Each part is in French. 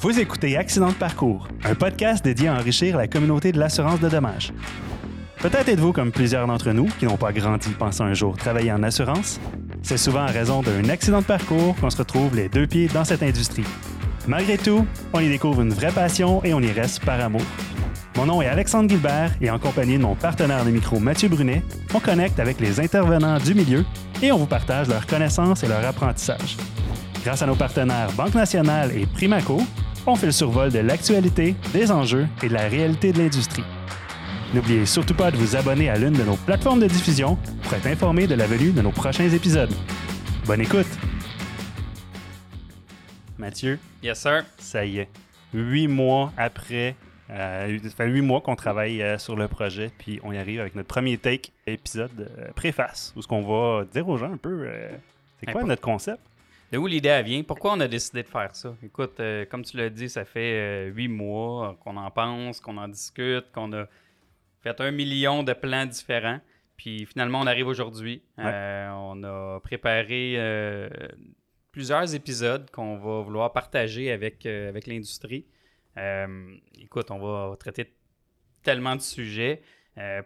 Vous écoutez Accident de parcours, un podcast dédié à enrichir la communauté de l'assurance de dommages. Peut-être êtes-vous comme plusieurs d'entre nous qui n'ont pas grandi pensant un jour travailler en assurance. C'est souvent en raison d'un accident de parcours qu'on se retrouve les deux pieds dans cette industrie. Malgré tout, on y découvre une vraie passion et on y reste par amour. Mon nom est Alexandre Gilbert et en compagnie de mon partenaire de micro Mathieu Brunet, on connecte avec les intervenants du milieu et on vous partage leurs connaissances et leur apprentissage. Grâce à nos partenaires Banque Nationale et Primaco, on fait le survol de l'actualité, des enjeux et de la réalité de l'industrie. N'oubliez surtout pas de vous abonner à l'une de nos plateformes de diffusion pour être informé de la venue de nos prochains épisodes. Bonne écoute! Mathieu, Yes, sir. ça y est. Huit mois après, euh, ça fait huit mois qu'on travaille euh, sur le projet, puis on y arrive avec notre premier take épisode euh, préface, où ce qu'on va dire aux gens un peu c'est quoi notre concept? De où l'idée vient? Pourquoi on a décidé de faire ça? Écoute, euh, comme tu l'as dit, ça fait euh, huit mois qu'on en pense, qu'on en discute, qu'on a fait un million de plans différents. Puis finalement, on arrive aujourd'hui. Euh, on a préparé plusieurs épisodes qu'on va vouloir partager avec, avec l'industrie. Écoute, on va traiter tellement de sujets.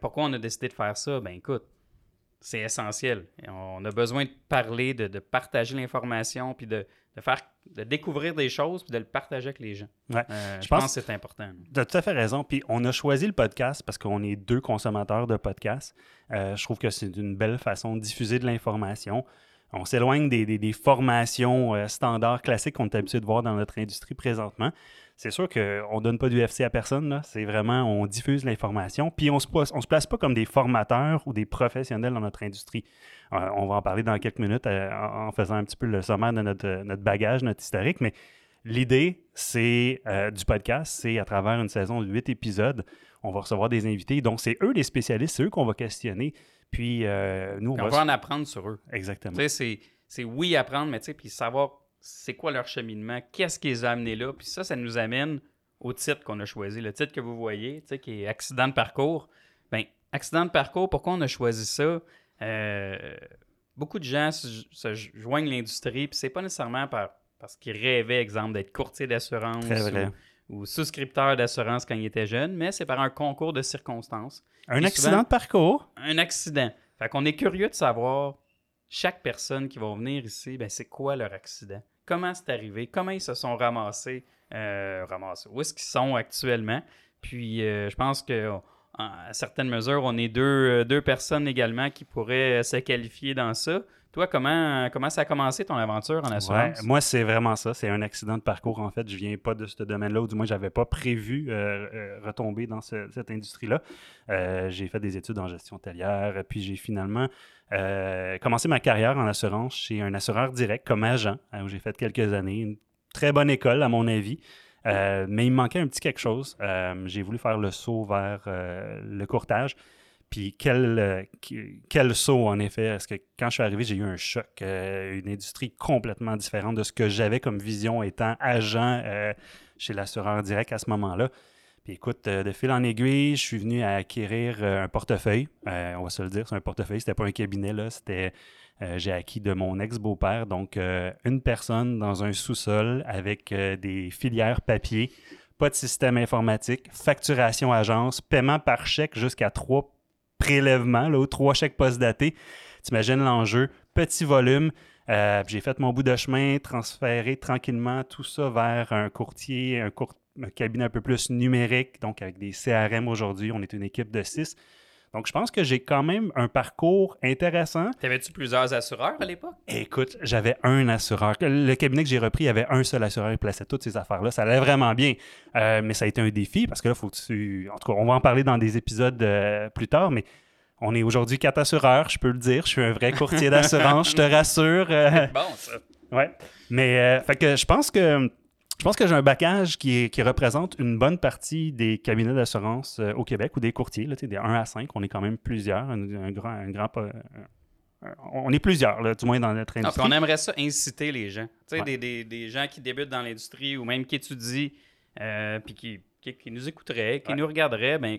Pourquoi on a décidé de faire ça? Ben écoute, c'est essentiel. On a besoin de parler, de, de partager l'information, puis de, de faire, de découvrir des choses, puis de le partager avec les gens. Ouais. Euh, je pense- pense que c'est important. Tu as tout à fait raison. Puis on a choisi le podcast parce qu'on est deux consommateurs de podcasts. Euh, je trouve que c'est une belle façon de diffuser de l'information. On s'éloigne des, des- des formations euh, standards classiques qu'on est habitué de voir dans notre industrie présentement. C'est sûr qu'on ne donne pas du FC à personne. C'est vraiment, on diffuse l'information. Puis on ne se, place- on se place pas comme des formateurs ou des professionnels dans notre industrie. Euh, on va en parler dans quelques minutes euh, en, faisant un petit peu le sommaire de notre, notre bagage, notre historique. Mais L'idée, c'est euh, du podcast, c'est à travers une saison de huit épisodes, on va recevoir des invités. Donc, c'est eux les spécialistes, c'est eux qu'on va questionner. Puis, nous, on va... va en apprendre sur eux. Exactement. Tu sais, c'est, c'est oui apprendre, mais tu sais, puis savoir c'est quoi leur cheminement, qu'est-ce qui les a amenés là. Puis ça, ça nous amène au titre qu'on a choisi. Le titre que vous voyez, tu sais, qui est Accident de parcours. Ben, accident de parcours, pourquoi on a choisi ça? Euh, beaucoup de gens se, se joignent l'industrie, puis c'est pas nécessairement par, parce qu'ils rêvaient, exemple, d'être courtier d'assurance ou, ou souscripteur d'assurance quand ils étaient jeunes, mais c'est par un concours de circonstances Un Et accident souvent- de parcours? un accident. Fait qu'on est curieux de savoir chaque personne qui va venir ici, ben c'est quoi leur accident? Comment c'est arrivé? Comment ils se sont ramassés? euh, ramassés? Où est-ce qu'ils sont actuellement? Puis euh, je pense que à certaines mesures, on est deux, euh, deux personnes également qui pourraient euh, se qualifier dans ça. Toi, comment, comment ça a commencé ton aventure en Ouais, assurance? moi, c'est vraiment ça. C'est un accident de parcours, en fait. Je viens pas de ce domaine-là, ou du moins, j'avais pas prévu euh, retomber dans ce- cette industrie-là. Euh, j'ai fait des études en gestion hôtelière, puis j'ai finalement euh, commencé ma carrière en assurance chez un assureur direct comme agent, où j'ai fait quelques années. Une très bonne école, à mon avis. Euh, mais il me manquait un petit quelque chose. Euh, j'ai voulu faire le saut vers euh, le courtage. Puis quel, quel saut, en effet? Parce que quand je suis arrivé, j'ai eu un choc. une industrie complètement différente de ce que j'avais comme vision étant agent chez l'assureur direct à ce moment-là. Puis écoute, euh, de fil en aiguille, je suis venu à acquérir euh, un portefeuille. Euh, on va se le dire, c'est un portefeuille. C'était pas un cabinet, là. C'était. j'ai acquis de mon ex-beau-père, donc une personne dans un sous-sol avec des filières papier, pas de système informatique, facturation agence, paiement par chèque jusqu'à trois prélèvements, là, ou trois chèques post-datés. T'imagines l'enjeu, petit volume. J'ai fait mon bout de chemin, transféré tranquillement tout ça vers un courtier, un, cour- un cabinet un peu plus numérique, donc avec des CRM aujourd'hui. On est une équipe de six. Donc, je pense que j'ai quand même un parcours intéressant. T'avais-tu plusieurs assureurs à l'époque? Écoute, j'avais un assureur. Le cabinet que j'ai repris, il y avait un seul assureur. Il plaçait toutes ces affaires-là. Ça allait vraiment bien. Euh, mais ça a été un défi parce que là, faut que tu. En tout cas, on va en parler dans des épisodes euh, plus tard, mais on est aujourd'hui quatre assureurs, je peux le dire. Je suis un vrai courtier d'assurance, je te rassure. Euh, Bon, ça. ouais. Mais, euh, fait que je pense que. Je pense que j'ai un backage qui, est- qui représente une bonne partie des cabinets d'assurance euh, au Québec ou des courtiers, là, des 1 à 5. On est quand même plusieurs, un, un grand, un grand, un- on est plusieurs, là, du moins dans notre Ah, industrie. on aimerait ça inciter les gens. Ouais. des, des- des gens qui débutent dans l'industrie ou même qui étudient, euh, puis qui, qui- qui nous écouteraient, qui Ouais. nous regarderaient, ben,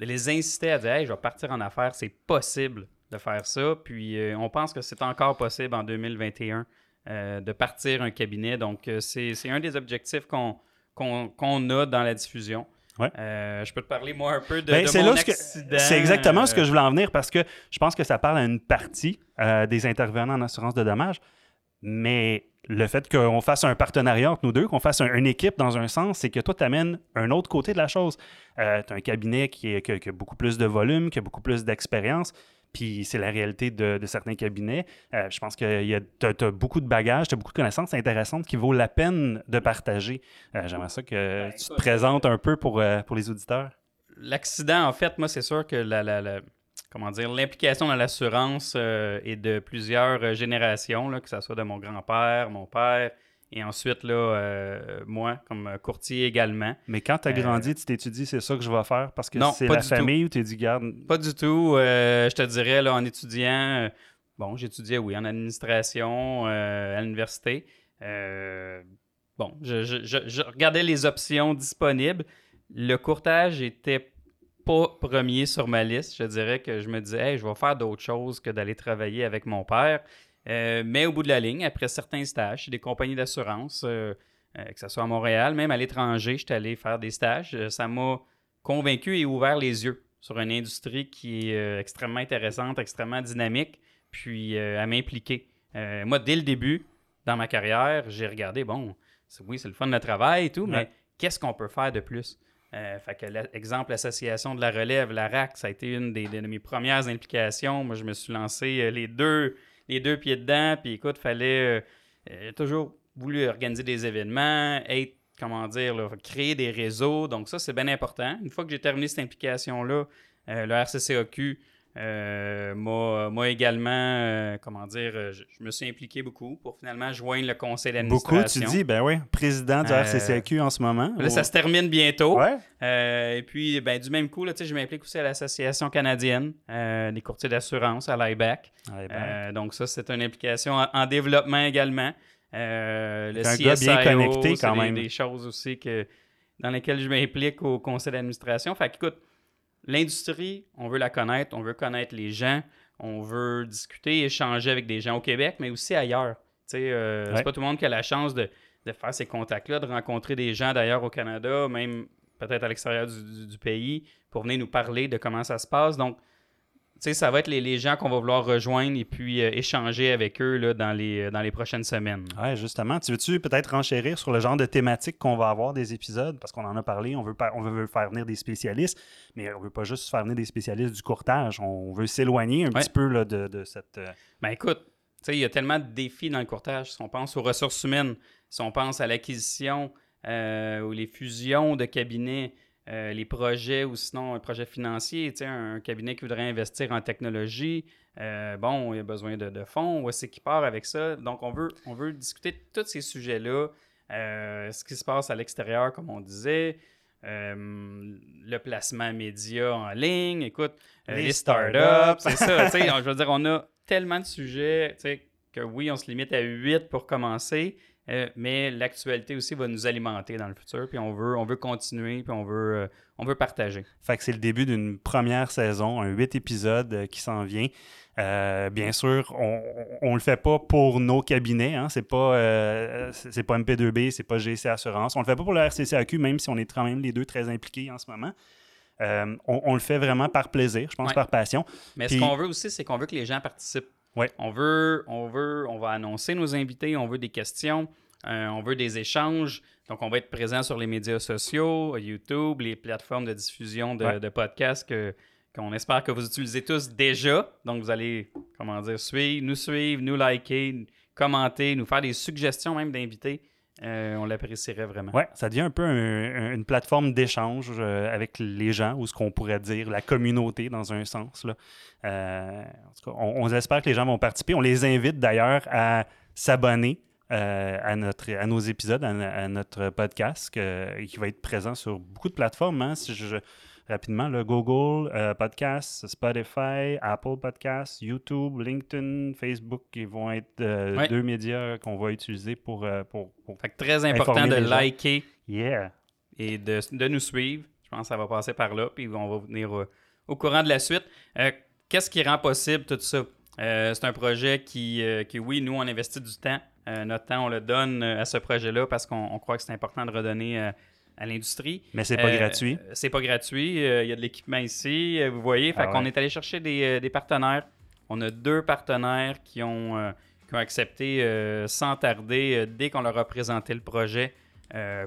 de les inciter à dire Hey, je vais partir en affaires, c'est possible de faire ça. Puis euh, on pense que c'est encore possible en 2021 euh, de partir un cabinet. Donc, euh, c'est un des objectifs qu'on a dans la diffusion. Ouais. Euh, je peux te parler, moi, un peu de, Ben, de c'est mon accident. C'est exactement ce que je voulais en venir parce que je pense que ça parle à une partie euh, des intervenants en assurance de dommages, mais le fait qu'on fasse un partenariat entre nous deux, qu'on fasse un- une équipe dans un sens, c'est que toi, tu amènes un autre côté de la chose. tu as un cabinet qui, est, qui a- qui a beaucoup plus de volume, qui a beaucoup plus d'expérience, puis c'est la réalité de, de certains cabinets. Euh, je pense que tu as, beaucoup de bagages, tu as beaucoup de connaissances intéressantes qui vaut la peine de partager. Euh, J'aimerais ça que Ben, tu te présentes un peu pour, euh, pour les auditeurs. L'accident, en fait, moi, c'est sûr que la, la- la- comment dire, l'implication dans l'assurance euh, est de plusieurs générations, là, que ce soit de mon grand-père, mon père, et ensuite, là, euh, moi, comme courtier également. Mais quand tu as Euh, grandi, tu t'es dit c'est ça que je vais faire? Parce que c'est pas la tout. famille ou tu t'es dit, garde. Pas du tout. euh, je te dirais, là, en étudiant, bon, j'étudiais, oui, en administration à l'université. Bon, je, je- je- je regardais les options disponibles. Le courtage était pas premier sur ma liste. Je dirais que je me disais, hey, je vais faire d'autres choses que d'aller travailler avec mon père. Euh, mais au bout de la ligne, après certains stages chez des compagnies d'assurance, euh, euh, que ce soit à Montréal, même à l'étranger, j'étais allé faire des stages. Ça m'a convaincu et ouvert les yeux sur une industrie qui est extrêmement intéressante, extrêmement dynamique, puis à m'impliquer. Moi, dès le début, dans ma carrière, j'ai regardé, bon, oui, c'est le fun de travail et tout, mais qu'est-ce qu'on peut faire de plus? Euh, fait que, l'exemple, l'association de la relève, la RAC, ça a été une des, de mes premières implications. Moi, je me suis lancé les, deux, les deux pieds dedans, puis écoute, fallait euh, euh, toujours voulu organiser des événements, être, comment dire, créer des réseaux. Donc, ça, c'est bien important. Une fois que j'ai terminé cette implication-là, euh, le RCCAQ euh, m'a m'a également, euh, comment dire, euh, je, je me suis impliqué beaucoup pour finalement joindre le conseil Beaucoup, d'administration. tu dis, ben oui, président du Euh, RCCQ en ce moment. Là, ça se termine bientôt. Ouais. Et puis, ben, du même coup, là, je m'implique aussi à l'Association canadienne des courtiers d'assurance, à l'IBAC. Donc, ça, c'est une implication en, en développement également. Le un gars bien connecté quand des- même. Des, choses aussi que, dans lesquelles je m'implique au conseil d'administration. Fait qu'écoute, l'industrie, on veut la connaître, on veut connaître les gens, on veut discuter, échanger avec des gens au Québec, mais aussi ailleurs. Euh, Ouais. C'est pas tout le monde qui a la chance de, de faire ces contacts-là, de rencontrer des gens d'ailleurs au Canada, même peut-être à l'extérieur du, du- du pays, pour venir nous parler de comment ça se passe. Donc, ça va être les, les gens qu'on va vouloir rejoindre et puis euh, échanger avec eux là, dans, les, dans les prochaines semaines. Ouais, justement. Tu veux-tu peut-être renchérir sur le genre de thématique qu'on va avoir des épisodes? Parce qu'on en a parlé, on veut, par- on veut faire venir des spécialistes, mais on veut pas juste faire venir des spécialistes du courtage. On veut s'éloigner un Ouais. petit peu là, de, de cette. euh, Ben écoute, tu sais, il y a tellement de défis dans le courtage. Si on pense aux ressources humaines, si on pense à l'acquisition euh, ou les fusions de cabinets, euh, les projets ou sinon un projet financier, tu sais, un, cabinet qui voudrait investir en technologie, euh, bon, il a besoin de, de fonds, où est-ce qu'il part avec ça? Donc, on veut, on veut discuter de tous ces sujets-là, euh, ce qui se passe à l'extérieur, comme on disait, le placement média en ligne, écoute, Les les startups. c'est ça, tu sais, je veux dire, on a tellement de sujets, tu sais, que oui, on se limite à 8 pour commencer, euh, mais l'actualité aussi va nous alimenter dans le futur, puis on veut, on veut continuer, puis on veut, euh, on veut partager. Fait que c'est le début d'une première saison, un huit épisodes euh, qui s'en vient. Euh, bien sûr, on, on le fait pas pour nos cabinets, hein. c'est pas c'est pas MP2B, c'est pas GC Assurance. On le fait pas pour le RCCAQ, même si on est quand même les deux très impliqués en ce moment. On, on le fait vraiment par plaisir, je pense Ouais. par passion. Mais Puis- ce qu'on veut aussi, c'est qu'on veut que les gens participent. Ouais. On veut, on veut, on va annoncer nos invités, on veut des questions, euh, on veut des échanges. Donc, on va être présent sur les médias sociaux, YouTube, les plateformes de diffusion de, Ouais. de podcasts que qu'on espère que vous utilisez tous déjà. Donc, vous allez, comment dire, suivre, nous suivre, nous liker, commenter, nous faire des suggestions même d'invités. Euh, on l'apprécierait vraiment. Ouais, ça devient un peu un- un- une plateforme d'échange euh, avec les gens, ou ce qu'on pourrait dire la communauté dans un sens. Là. Euh, en tout cas, on, on espère que les gens vont participer. On les invite d'ailleurs à s'abonner euh, à, notre, à nos épisodes, à, à notre podcast, que- qui va être présent sur beaucoup de plateformes. hein. Si je- rapidement, le Google euh, Podcast, Spotify, Apple Podcast, YouTube, LinkedIn, Facebook, qui vont être euh, Ouais. deux médias qu'on va utiliser pour, euh, pour, pour- Fait que très important de liker Yeah! et de, de nous suivre. Je pense que ça va passer par là, puis on va venir au courant de la suite. Qu'est-ce qui rend possible tout ça? C'est un projet qui, qui, oui, nous, on investit du temps notre temps, on le donne à ce projet-là parce qu'on croit que c'est important de redonner à l'industrie. Mais c'est pas gratuit. C'est pas gratuit. Il y a de l'équipement ici, vous voyez. Fait ah qu'on est allé chercher des, des, partenaires. On a deux partenaires qui ont, qui ont accepté sans tarder dès qu'on leur a présenté le projet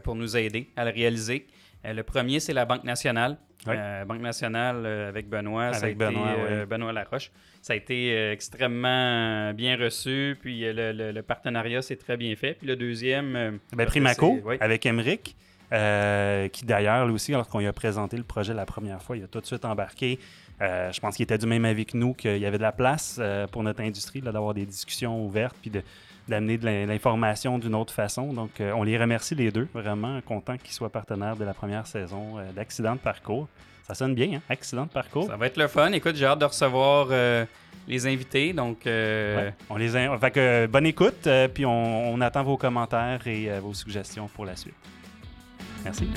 pour nous aider à le réaliser. le premier, c'est la Banque nationale. Euh, Banque nationale euh, avec Benoît, ça a été, euh, Benoît Laroche. Ça a été extrêmement bien reçu, puis le, partenariat s'est très bien fait. Puis le deuxième... Ben, Primaco, avec Emeric, qui d'ailleurs, lui aussi, lorsqu'on lui a présenté le projet la première fois, il a tout de suite embarqué. je pense qu'il était du même avis que nous, qu'il y avait de la place pour notre industrie, d'avoir des discussions ouvertes, puis de d'amener de l'information d'une autre façon. Donc, euh, on les remercie les deux, vraiment content qu'ils soient partenaires de la première saison euh, d'Accident de parcours. Ça sonne bien, hein? Accident de parcours? Ça va être le fun. Écoute, j'ai hâte de recevoir euh, les invités. Donc, on les fait que, bonne écoute, puis on, on, attend vos commentaires et vos suggestions pour la suite. Merci.